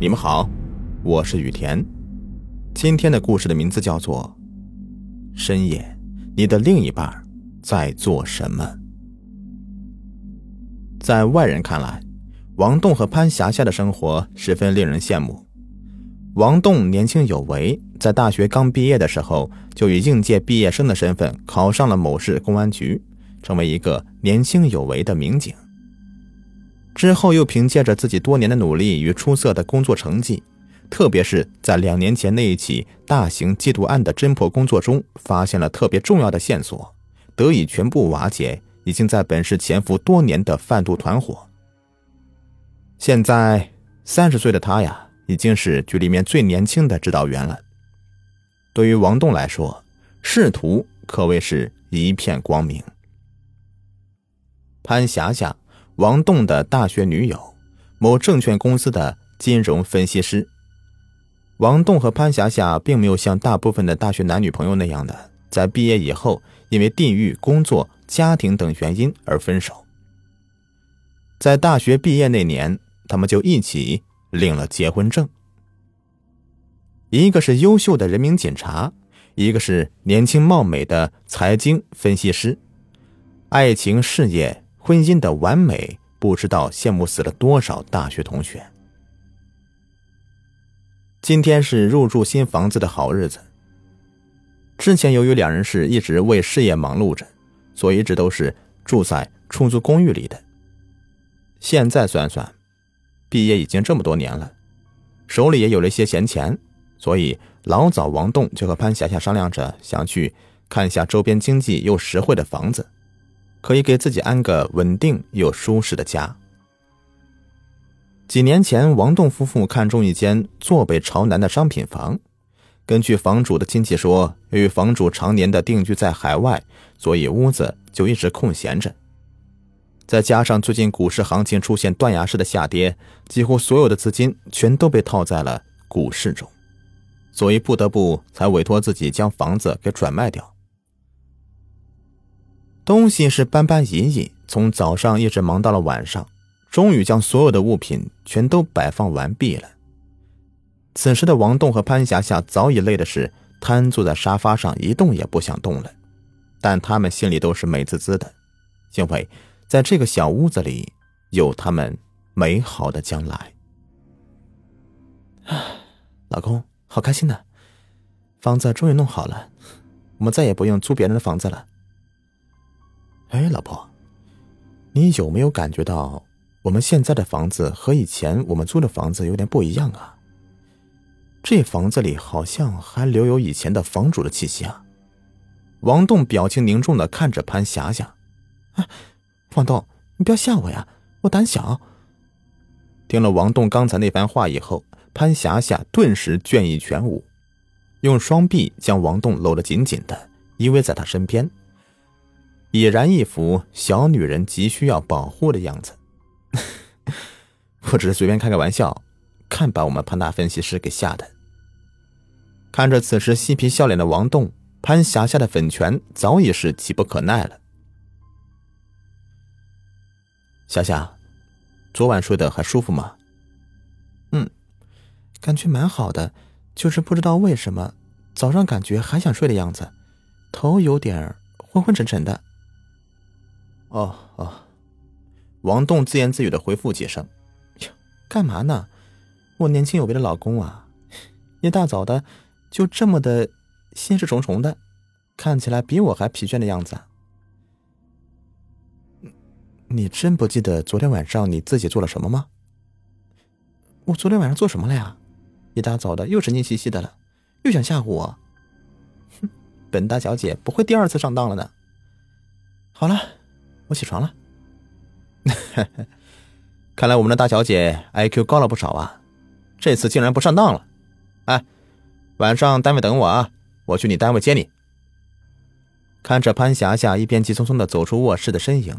你们好，我是雨田。今天的故事的名字叫做《深夜，你的另一半在做什么》。在外人看来，王栋和潘霞霞的生活十分令人羡慕。王栋年轻有为，在大学刚毕业的时候，就以应届毕业生的身份考上了某市公安局，成为一个年轻有为的民警。之后又凭借着自己多年的努力与出色的工作成绩，特别是在两年前那一起大型缉毒案的侦破工作中，发现了特别重要的线索，得以全部瓦解已经在本市潜伏多年的贩毒团伙。现在三十岁的他呀。已经是局里面最年轻的指导员了。对于王栋来说，仕途可谓是一片光明。潘霞霞，王栋的大学女友，某证券公司的金融分析师。王栋和潘霞霞并没有像大部分的大学男女朋友那样的，在毕业以后因为地域、工作、家庭等原因而分手。在大学毕业那年，他们就一起。领了结婚证，一个是优秀的人民警察，一个是年轻貌美的财经分析师，爱情、事业、婚姻的完美，不知道羡慕死了多少大学同学。今天是入住新房子的好日子。之前由于两人是一直为事业忙碌着，所以一直都是住在出租公寓里的。现在算算。毕业已经这么多年了，手里也有了一些闲钱，所以老早王栋就和潘霞霞商量着，想去看一下周边经济又实惠的房子，可以给自己安个稳定又舒适的家。几年前，王栋夫妇看中一间坐北朝南的商品房，根据房主的亲戚说，由于房主常年的定居在海外，所以屋子就一直空闲着。再加上最近股市行情出现断崖式的下跌，几乎所有的资金全都被套在了股市中，所以不得不才委托自己将房子给转卖掉。东西是搬搬移移，从早上一直忙到了晚上，终于将所有的物品全都摆放完毕了。此时的王栋和潘霞霞早已累的是瘫坐在沙发上一动也不想动了，但他们心里都是美滋滋的，因为。在这个小屋子里，有他们美好的将来。老公，好开心呐！房子终于弄好了，我们再也不用租别人的房子了。哎，老婆，你有没有感觉到我们现在的房子和以前我们租的房子有点不一样啊？这房子里好像还留有以前的房主的气息啊！王栋表情凝重的看着潘霞霞，啊。王栋，你不要吓我呀，我胆小。听了王栋刚才那番话以后，潘霞霞顿时倦意全无，用双臂将王栋搂得紧紧的，依偎在他身边，已然一副小女人急需要保护的样子。我只是随便开个玩笑，看把我们潘大分析师给吓的。看着此时嬉皮笑脸的王栋，潘霞霞的粉拳早已是急不可耐了。霞霞，昨晚睡得还舒服吗？嗯，感觉蛮好的，就是不知道为什么早上感觉还想睡的样子，头有点昏昏沉沉的。哦哦，王栋自言自语的回复几声。干嘛呢？我年轻有为的老公啊，一大早的就这么的心事重重的，看起来比我还疲倦的样子。你真不记得昨天晚上你自己做了什么吗？我昨天晚上做什么了呀？一大早的又神经兮兮的了，又想吓唬我。哼，本大小姐不会第二次上当了呢。好了，我起床了。看来我们的大小姐 IQ 高了不少啊，这次竟然不上当了。哎，晚上单位等我啊，我去你单位接你。看着潘霞霞一边急匆匆的走出卧室的身影。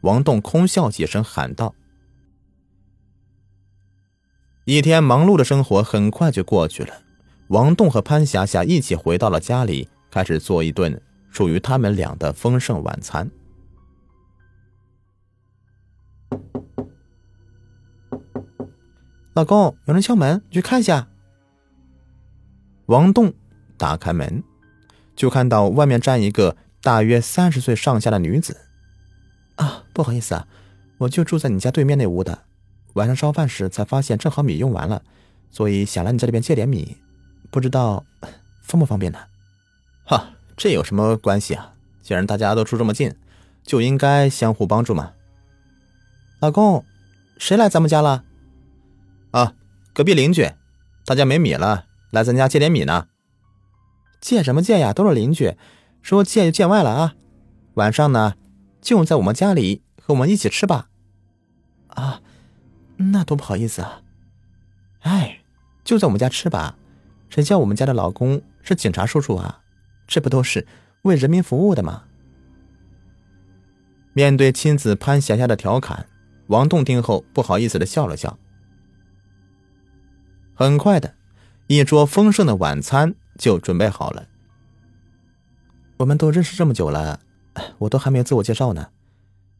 王栋空笑几声，喊道：“一天忙碌的生活很快就过去了。王栋和潘霞霞一起回到了家里，开始做一顿属于他们俩的丰盛晚餐。老公，有人敲门，你去看一下。王栋打开门，就看到外面站一个大约三十岁上下的女子。啊，不好意思啊，我就住在你家对面那屋的。晚上烧饭时才发现，正好米用完了，所以想来你这里边借点米，不知道方不方便呢？哈，这有什么关系啊？既然大家都住这么近，就应该相互帮助嘛。老公，谁来咱们家了？啊，隔壁邻居，他家没米了，来咱家借点米呢。借什么借呀？都是邻居，说借就见外了啊。晚上呢，就在我们家里和我们一起吃吧。啊。那多不好意思啊！哎，就在我们家吃吧。谁叫我们家的老公是警察叔叔啊？这不都是为人民服务的吗？面对妻子潘霞霞的调侃，王栋听后不好意思的笑了笑。很快的，一桌丰盛的晚餐就准备好了。我们都认识这么久了，我都还没有自我介绍呢。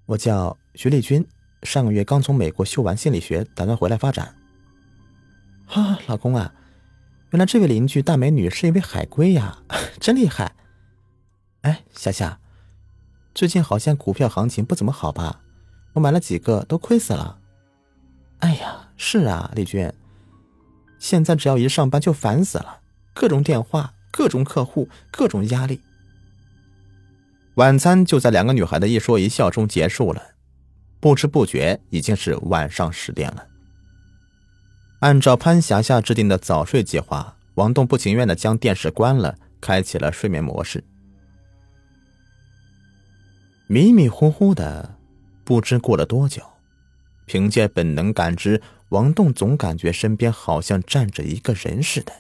我叫徐丽君。上个月刚从美国修完心理学，打算回来发展。哈，老公啊，原来这位邻居大美女是一位海归呀，真厉害！哎，夏夏，最近好像股票行情不怎么好吧？我买了几个都亏死了。哎呀，是啊，丽君，现在只要一上班就烦死了，各种电话，各种客户，各种压力。晚餐就在两个女孩的一说一笑中结束了。不知不觉已经是晚上十点了。按照潘霞霞制定的早睡计划，王栋不情愿的将电视关了，开启了睡眠模式。迷迷糊糊的，不知过了多久，凭借本能感知，王栋总感觉身边好像站着一个人似的，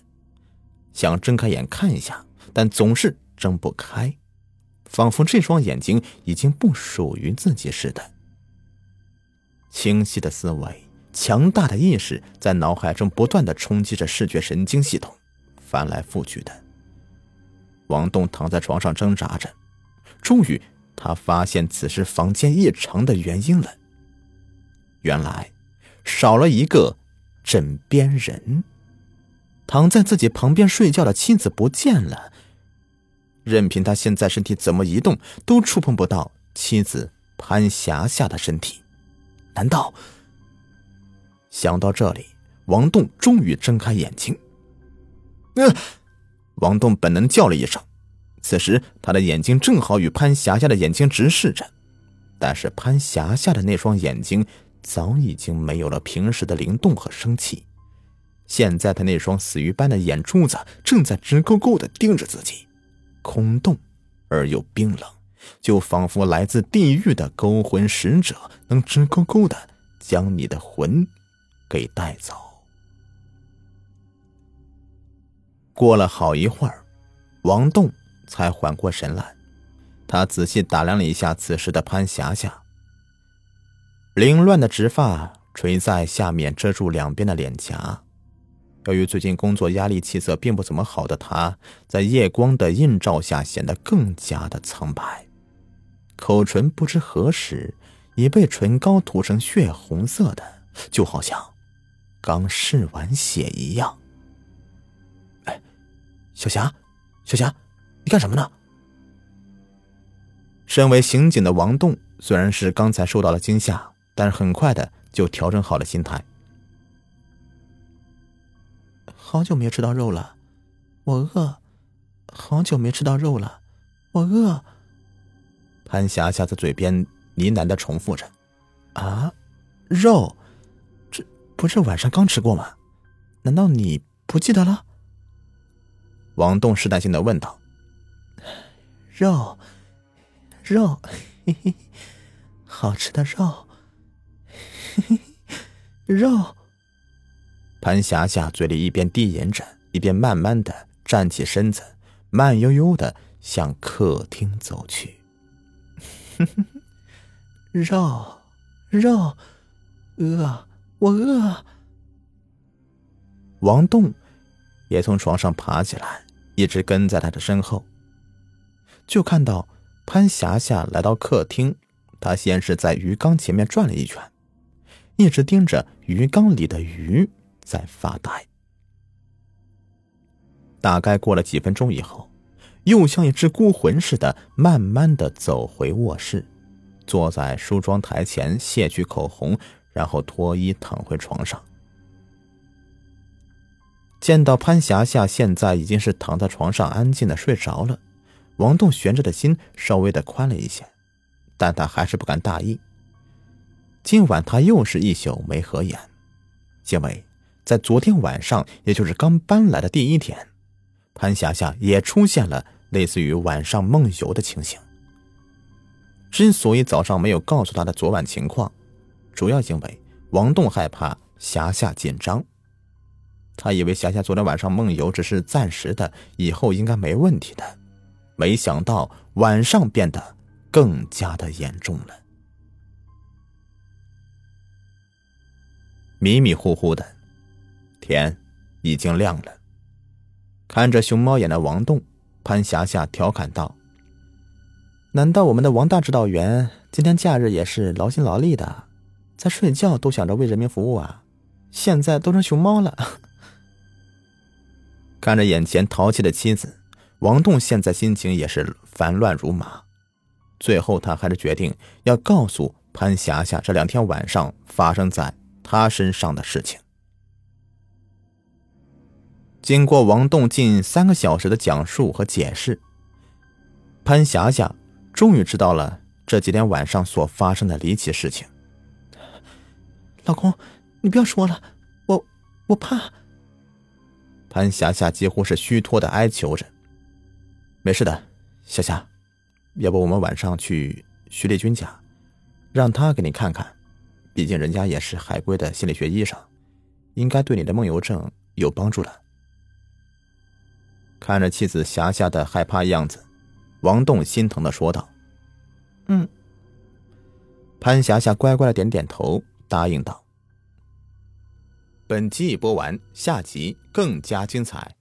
想睁开眼看一下，但总是睁不开，仿佛这双眼睛已经不属于自己似的。清晰的思维，强大的意识，在脑海中不断的冲击着视觉神经系统，翻来覆去的。王栋躺在床上挣扎着，终于，他发现此时房间异常的原因了。原来，少了一个枕边人，躺在自己旁边睡觉的妻子不见了。任凭他现在身体怎么移动，都触碰不到妻子潘霞霞的身体。难道？想到这里，王栋终于睁开眼睛。呃，王栋本能叫了一声。此时，他的眼睛正好与潘霞霞的眼睛直视着，但是潘霞霞的那双眼睛早已经没有了平时的灵动和生气。现在，他那双死鱼般的眼珠子正在直勾勾的盯着自己，空洞而又冰冷。就仿佛来自地狱的勾魂使者，能直勾勾的将你的魂给带走。过了好一会儿，王栋才缓过神来，他仔细打量了一下此时的潘霞霞，凌乱的直发垂在下面，遮住两边的脸颊。由于最近工作压力，气色并不怎么好的她，在夜光的映照下显得更加的苍白。口唇不知何时已被唇膏涂成血红色的，就好像刚试完血一样。哎，小霞，小霞，你干什么呢？身为刑警的王栋虽然是刚才受到了惊吓，但是很快的就调整好了心态。好久没吃到肉了，我饿。好久没吃到肉了，我饿。潘霞霞在嘴边呢喃的重复着：“啊，肉，这不是晚上刚吃过吗？难道你不记得了？”王栋试探性的问道。“肉，肉，嘿嘿，好吃的肉，嘿嘿，肉。”潘霞霞嘴里一边低吟着，一边慢慢的站起身子，慢悠悠的向客厅走去。肉，肉，饿，我饿。王栋也从床上爬起来，一直跟在他的身后。就看到潘霞霞来到客厅，他先是在鱼缸前面转了一圈，一直盯着鱼缸里的鱼，在发呆。大概过了几分钟以后，又像一只孤魂似的，慢慢的走回卧室，坐在梳妆台前卸去口红，然后脱衣躺回床上。见到潘霞霞现在已经是躺在床上安静的睡着了，王栋悬着的心稍微的宽了一些，但他还是不敢大意。今晚他又是一宿没合眼，因为在昨天晚上，也就是刚搬来的第一天。潘霞霞也出现了类似于晚上梦游的情形。之所以早上没有告诉他的昨晚情况，主要因为王栋害怕霞霞紧张。他以为霞霞昨天晚上梦游只是暂时的，以后应该没问题的。没想到晚上变得更加的严重了。迷迷糊糊的，天已经亮了。看着熊猫眼的王栋，潘霞霞调侃道：“难道我们的王大指导员今天假日也是劳心劳力的，在睡觉都想着为人民服务啊？现在都成熊猫了。”看着眼前淘气的妻子，王栋现在心情也是烦乱如麻。最后，他还是决定要告诉潘霞霞这两天晚上发生在他身上的事情。经过王栋近三个小时的讲述和解释，潘霞霞终于知道了这几天晚上所发生的离奇事情。老公，你不要说了，我我怕。潘霞霞几乎是虚脱的哀求着：“没事的，霞霞，要不我们晚上去徐立军家，让他给你看看，毕竟人家也是海归的心理学医生，应该对你的梦游症有帮助的。”看着妻子霞霞的害怕样子，王栋心疼的说道：“嗯。”潘霞霞乖乖的点点头，答应道：“本集已播完，下集更加精彩。”